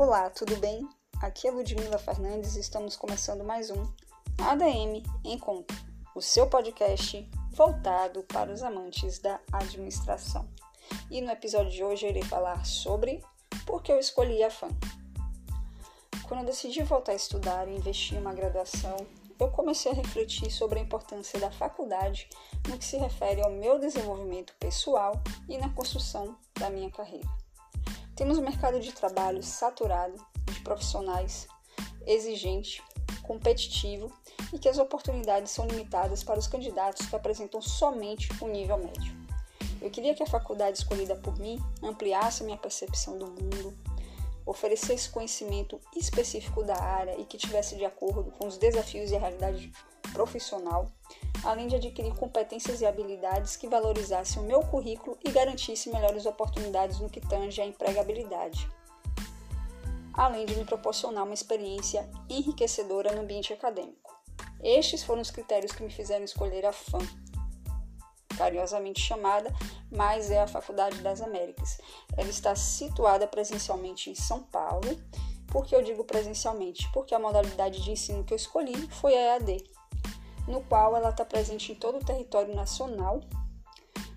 Olá, tudo bem? Aqui é Ludmila Fernandes e estamos começando mais um ADM Encontro, o seu podcast voltado para os amantes da administração. E no episódio de hoje eu irei falar sobre por que eu escolhi a FAM. Quando eu decidi voltar a estudar e investir em uma graduação, eu comecei a refletir sobre a importância da faculdade no que se refere ao meu desenvolvimento pessoal e na construção da minha carreira. Temos um mercado de trabalho saturado de profissionais, exigente, competitivo e que as oportunidades são limitadas para os candidatos que apresentam somente o nível médio. Eu queria que a faculdade escolhida por mim ampliasse minha percepção do mundo, oferecesse conhecimento específico da área e que tivesse de acordo com os desafios e a realidade profissional, além de adquirir competências e habilidades que valorizassem o meu currículo e garantissem melhores oportunidades no que tange à empregabilidade, além de me proporcionar uma experiência enriquecedora no ambiente acadêmico. Estes foram os critérios que me fizeram escolher a FAM, carinhosamente chamada, mas é a Faculdade das Américas. Ela está situada presencialmente em São Paulo. Por que eu digo presencialmente? Porque a modalidade de ensino que eu escolhi foi a EAD, no qual ela está presente em todo o território nacional.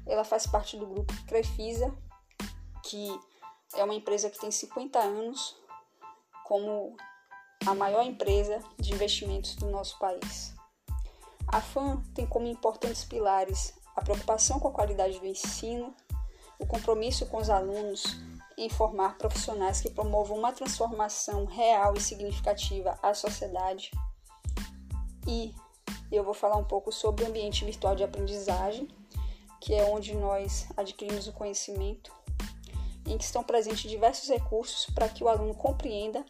Ela faz parte do grupo Crefisa, que é uma empresa que tem 50 anos como a maior empresa de investimentos do nosso país. A FAM tem como importantes pilares a preocupação com a qualidade do ensino, o compromisso com os alunos em formar profissionais que promovam uma transformação real e significativa à sociedade. E eu vou falar um pouco sobre o ambiente virtual de aprendizagem, que é onde nós adquirimos o conhecimento, em que estão presentes diversos recursos para que o aluno compreenda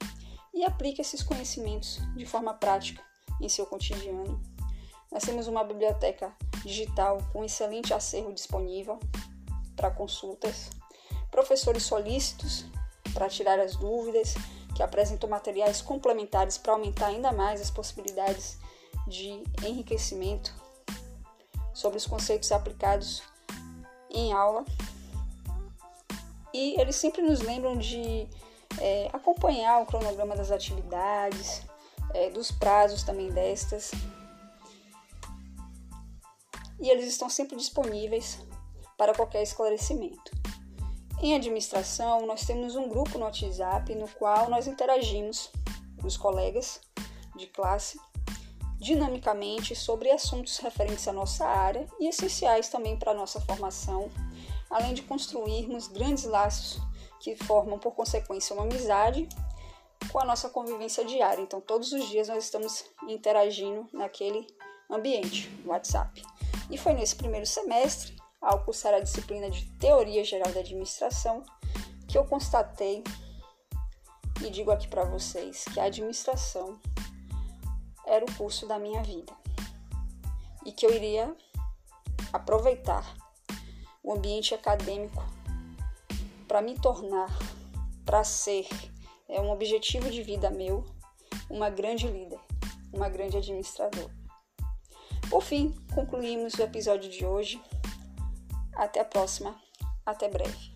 e aplique esses conhecimentos de forma prática em seu cotidiano. Nós temos uma biblioteca digital com excelente acervo disponível para consultas, professores solícitos para tirar as dúvidas, que apresentam materiais complementares para aumentar ainda mais as possibilidades de enriquecimento sobre os conceitos aplicados em aula. E eles sempre nos lembram de é, acompanhar o cronograma das atividades, é, dos prazos também destas, e eles estão sempre disponíveis para qualquer esclarecimento. Em administração, nós temos um grupo no WhatsApp no qual nós interagimos, os colegas de classe, dinamicamente sobre assuntos referentes à nossa área e essenciais também para a nossa formação, além de construirmos grandes laços que formam, por consequência, uma amizade com a nossa convivência diária. Então, todos os dias nós estamos interagindo naquele ambiente, WhatsApp. E foi nesse primeiro semestre, ao cursar a disciplina de Teoria Geral da Administração, que eu constatei e digo aqui para vocês que a administração era o curso da minha vida e que eu iria aproveitar o ambiente acadêmico para me tornar, para ser, é um objetivo de vida meu, uma grande líder, uma grande administradora. Por fim, concluímos o episódio de hoje. Até a próxima. Até breve.